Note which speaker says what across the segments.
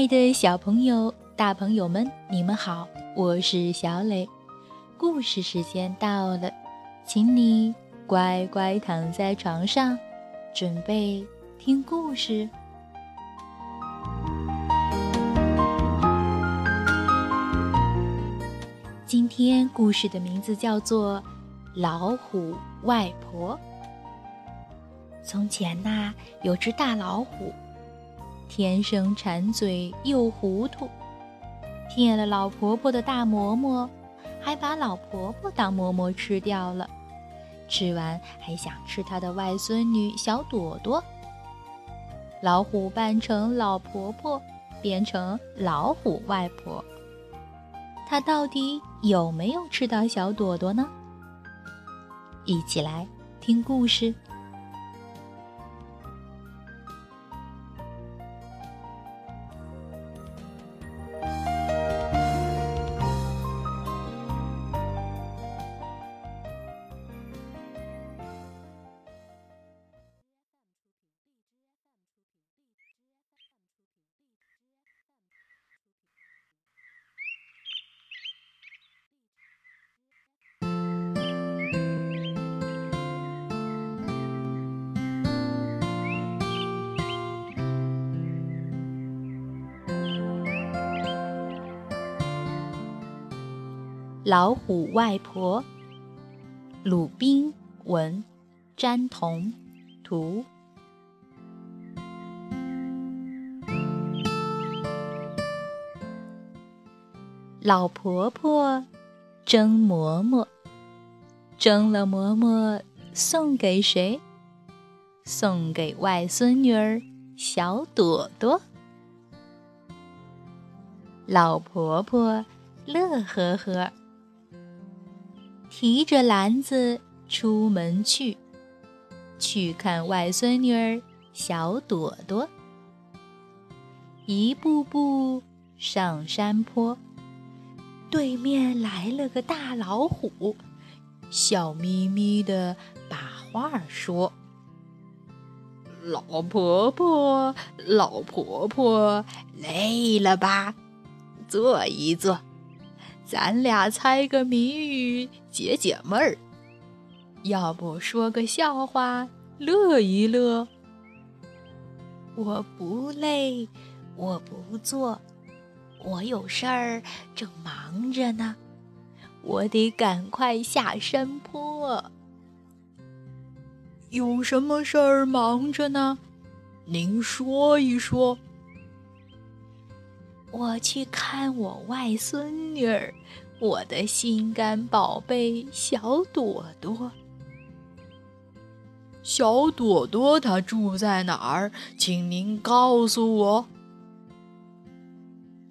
Speaker 1: 爱的小朋友、大朋友们，你们好，我是小磊。故事时间到了，请你乖乖躺在床上，准备听故事。今天故事的名字叫做《老虎外婆》。从前呐，有只大老虎。天生馋嘴又糊涂，骗了老婆婆的大馍馍，还把老婆婆当馍馍吃掉了。吃完还想吃她的外孙女小朵朵。老虎扮成老婆婆，变成老虎外婆。他到底有没有吃到小朵朵呢？一起来听故事。老虎外婆，鲁滨文，詹彤图。老婆婆蒸馍馍，蒸了馍馍送给谁？送给外孙女儿小朵朵。老婆婆乐呵呵。提着篮子出门去，去看外孙女儿小朵朵。一步步上山坡，对面来了个大老虎，笑眯眯的把话说：“
Speaker 2: 老婆婆，老婆婆，累了吧？坐一坐。”咱俩猜个谜语解解闷儿，要不说个笑话乐一乐？
Speaker 1: 我不累，我不做，我有事儿正忙着呢，我得赶快下山坡。
Speaker 2: 有什么事儿忙着呢？您说一说。
Speaker 1: 我去看我外孙女儿，我的心肝宝贝小朵朵。
Speaker 2: 小朵朵她住在哪儿？请您告诉我。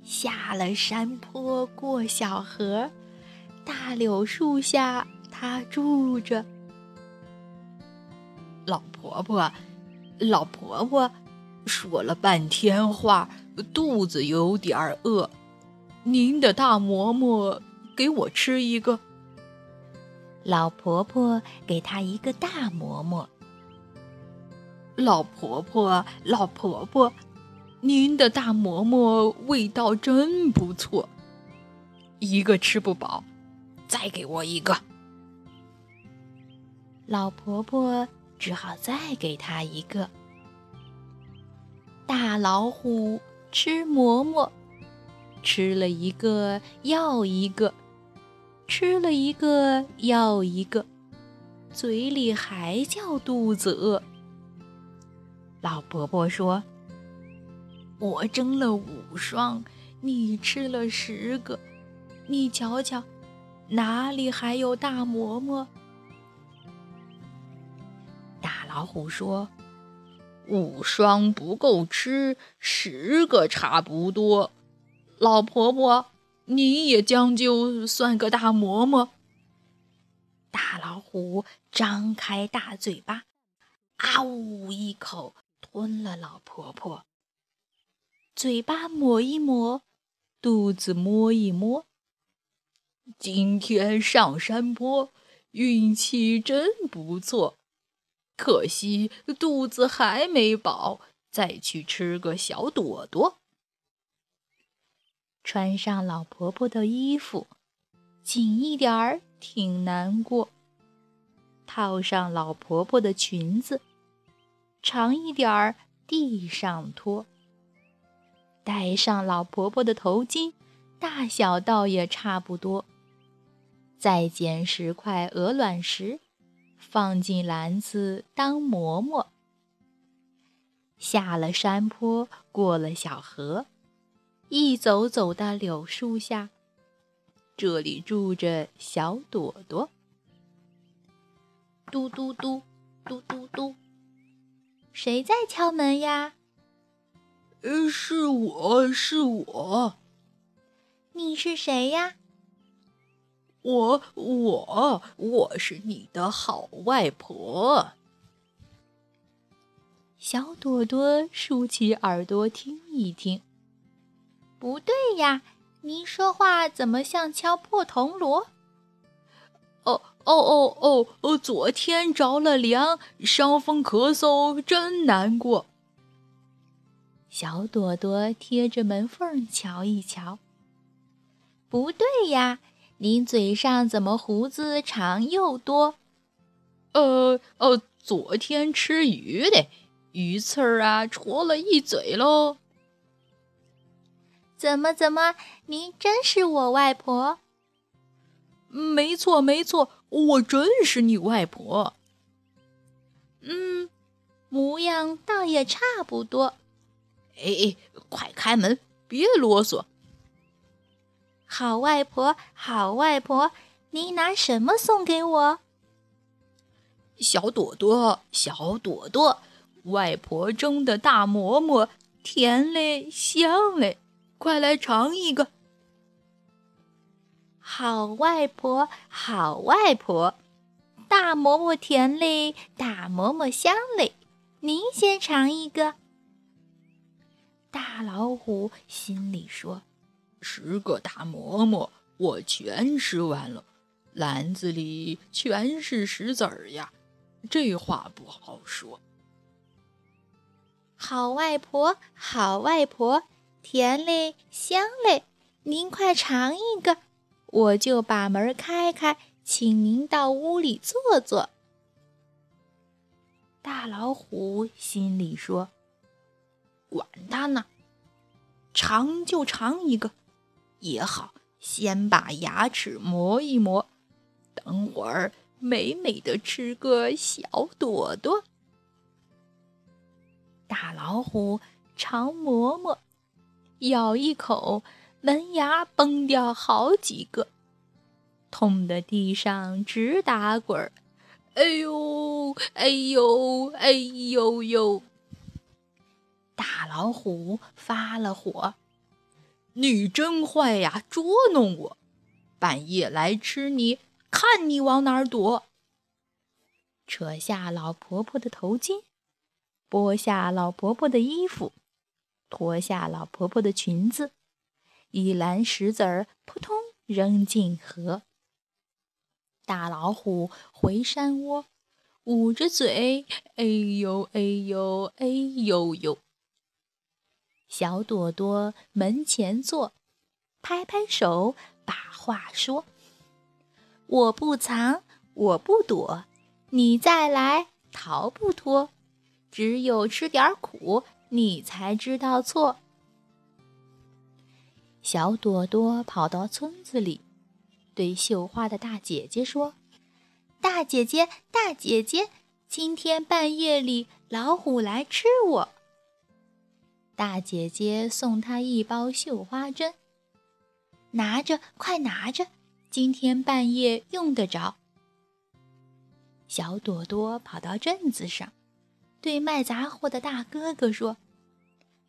Speaker 1: 下了山坡过小河，大柳树下她住着。
Speaker 2: 老婆婆，老婆婆，说了半天话。肚子有点饿，您的大馍馍给我吃一个。
Speaker 1: 老婆婆给她一个大馍馍。
Speaker 2: 老婆婆，老婆婆，您的大馍馍味道真不错，一个吃不饱，再给我一个。
Speaker 1: 老婆婆只好再给她一个。大老虎。吃馍馍，吃了一个要一个，吃了一个要一个，嘴里还叫肚子饿。老婆婆说：“我蒸了五双，你吃了十个，你瞧瞧，哪里还有大馍馍？”大老虎说。
Speaker 2: 五双不够吃，十个差不多。老婆婆，你也将就算个大馍馍。
Speaker 1: 大老虎张开大嘴巴，啊呜一口吞了老婆婆。嘴巴抹一抹，肚子摸一摸。
Speaker 2: 今天上山坡，运气真不错。可惜肚子还没饱，再去吃个小朵朵。
Speaker 1: 穿上老婆婆的衣服，紧一点儿挺难过；套上老婆婆的裙子，长一点儿地上拖；戴上老婆婆的头巾，大小倒也差不多。再捡十块鹅卵石，放进篮子当馍馍。下了山坡，过了小河，一走走到柳树下。这里住着小朵朵。嘟嘟嘟，嘟嘟嘟，谁在敲门呀？
Speaker 2: 呃，是我是我。
Speaker 1: 你是谁呀？
Speaker 2: 我我我是你的好外婆。
Speaker 1: 小朵朵竖起耳朵听一听，不对呀，您说话怎么像敲破铜锣？
Speaker 2: 哦哦哦哦哦！昨天着了凉，伤风咳嗽，真难过。
Speaker 1: 小朵朵贴着门缝瞧一瞧，不对呀。您嘴上怎么胡子长又多？
Speaker 2: 呃呃，昨天吃鱼的，鱼刺儿啊，戳了一嘴喽。
Speaker 1: 怎么怎么，您真是我外婆？
Speaker 2: 没错没错，我真是你外婆。
Speaker 1: 嗯，模样倒也差不多。
Speaker 2: 哎哎，快开门，别啰嗦。
Speaker 1: 好外婆，好外婆，你拿什么送给我？
Speaker 2: 小朵朵，小朵朵，外婆蒸的大馍馍，甜嘞，香嘞，快来尝一个。
Speaker 1: 好外婆，好外婆，大馍馍甜嘞，大馍馍香嘞，您先尝一个。大老虎心里说。
Speaker 2: 十个大馍馍，我全吃完了，篮子里全是石子儿呀，这话不好说。
Speaker 1: 好外婆，好外婆，甜嘞，香嘞，您快尝一个，我就把门开开，请您到屋里坐坐。大老虎心里说：“
Speaker 2: 管他呢，尝就尝一个。”也好，先把牙齿磨一磨，等会儿美美的吃个小朵朵。
Speaker 1: 大老虎尝馍馍，咬一口，门牙崩掉好几个，痛得地上直打滚儿。
Speaker 2: 哎呦，哎呦，哎呦呦！
Speaker 1: 大老虎发了火。
Speaker 2: 你真坏呀，捉弄我！半夜来吃你，看你往哪儿躲！
Speaker 1: 扯下老婆婆的头巾，剥下老婆婆的衣服，脱下老婆婆的裙子，一篮石子儿扑通扔进河。大老虎回山窝，捂着嘴，哎呦哎呦哎呦呦！小朵朵门前坐，拍拍手，把话说：“我不藏，我不躲，你再来逃不脱。只有吃点苦，你才知道错。”小朵朵跑到村子里，对绣花的大姐姐说：“大姐姐，大姐姐，今天半夜里老虎来吃我。”大姐姐送她一包绣花针，拿着，快拿着，今天半夜用得着。小朵朵跑到镇子上，对卖杂货的大哥哥说：“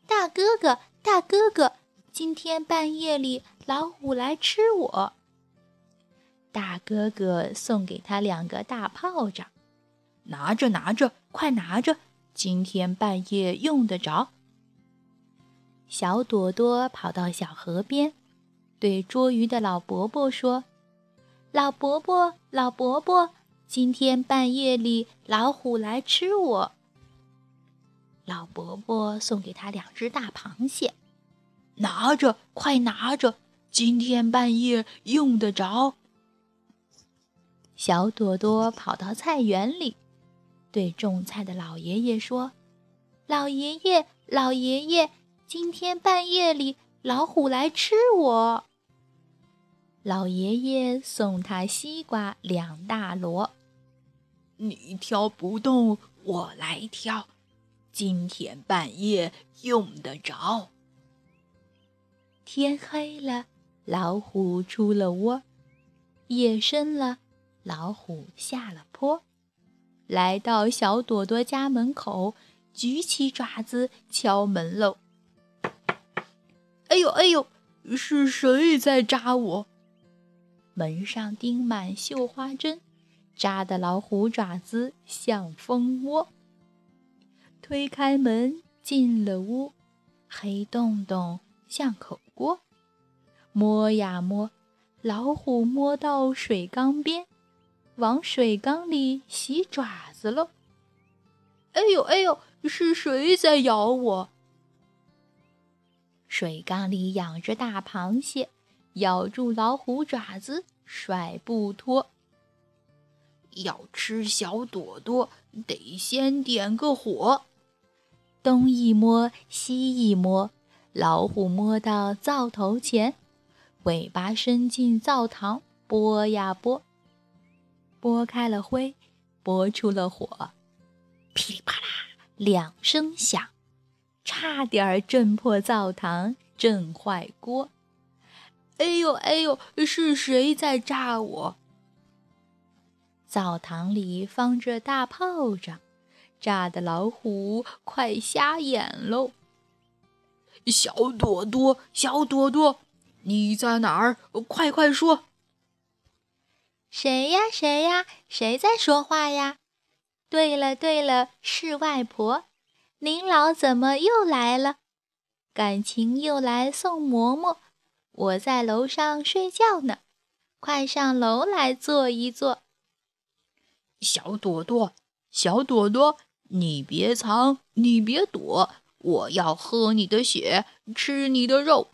Speaker 1: 大哥哥，大哥哥，今天半夜里老虎来吃我。”大哥哥送给他两个大炮仗，
Speaker 2: 拿着，拿着，快拿着，今天半夜用得着。
Speaker 1: 小朵朵跑到小河边，对捉鱼的老伯伯说：“老伯伯，老伯伯，今天半夜里老虎来吃我。”老伯伯送给他两只大螃蟹，
Speaker 2: 拿着，快拿着，今天半夜用得着。
Speaker 1: 小朵朵跑到菜园里，对种菜的老爷爷说：“老爷爷，老爷爷，今天半夜里老虎来吃我。”老爷爷送他西瓜两大箩，
Speaker 2: 你挑不动，我来挑，今天半夜用得着。
Speaker 1: 天黑了，老虎出了窝；夜深了。老虎下了坡，来到小朵朵家门口，举起爪子敲门喽。
Speaker 2: 哎呦哎呦，是谁在扎我？
Speaker 1: 门上钉满绣花针，扎的老虎爪子像蜂窝。推开门进了屋，黑洞洞像口锅。摸呀摸，老虎摸到水缸边。往水缸里洗爪子喽！
Speaker 2: 哎呦哎呦，是谁在咬我？
Speaker 1: 水缸里养着大螃蟹，咬住老虎爪子甩不脱。
Speaker 2: 要吃小朵朵，得先点个火。
Speaker 1: 东一摸西一摸，老虎摸到灶头前，尾巴伸进灶膛，拨呀拨。拨开了灰，拨出了火，噼里啪啦两声响，差点震破灶堂，震坏锅。
Speaker 2: 哎呦哎呦，是谁在炸我？
Speaker 1: 灶堂里放着大炮仗，炸的老虎快瞎眼喽！
Speaker 2: 小朵朵，小朵朵，你在哪儿？快快说！
Speaker 1: 谁呀？谁呀？谁在说话呀？对了对了，是外婆。您老怎么又来了？感情又来送馍馍。我在楼上睡觉呢，快上楼来坐一坐。
Speaker 2: 小朵朵，小朵朵，你别藏，你别躲，我要喝你的血，吃你的肉。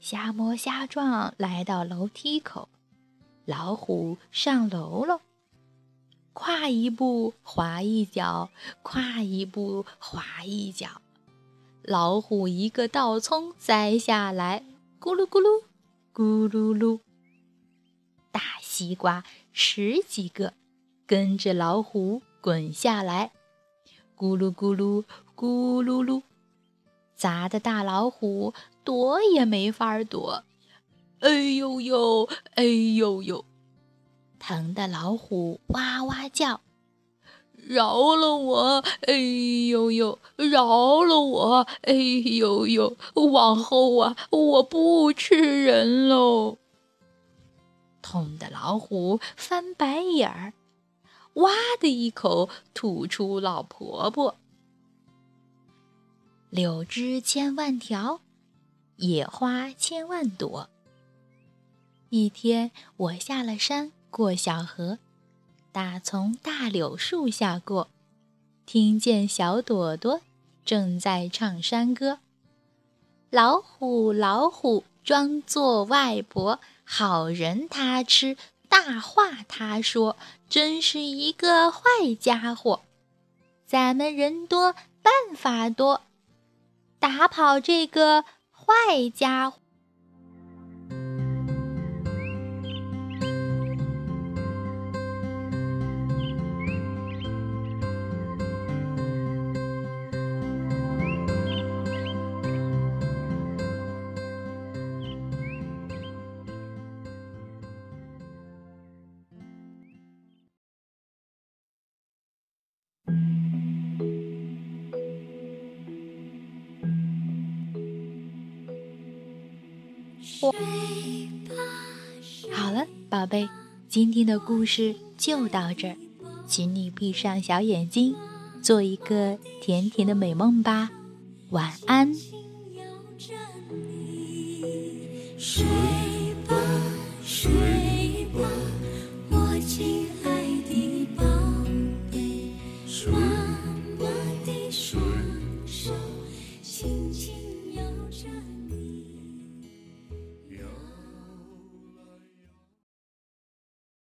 Speaker 1: 瞎摸瞎撞，来到楼梯口。老虎上楼了，跨一步滑一脚，跨一步滑一脚。老虎一个倒葱栽下来，咕噜咕噜，咕噜噜。大西瓜十几个跟着老虎滚下来，咕噜咕噜，咕噜噜，砸的大老虎躲也没法躲。
Speaker 2: 哎呦呦，哎呦呦，
Speaker 1: 疼的老虎哇哇叫，
Speaker 2: 饶了我！哎呦呦，饶了我！哎呦呦，往后啊，我不吃人喽！
Speaker 1: 痛的老虎翻白眼儿，哇的一口吐出老婆婆。柳枝千万条，野花千万朵。一天，我下了山，过小河，打从大柳树下过，听见小朵朵正在唱山歌：“老虎，老虎，装作外婆，好人他吃，大话他说，真是一个坏家伙。咱们人多，办法多，打跑这个坏家伙。”好了，宝贝，今天的故事就到这儿，请你闭上小眼睛，做一个甜甜的美梦吧，晚安。睡。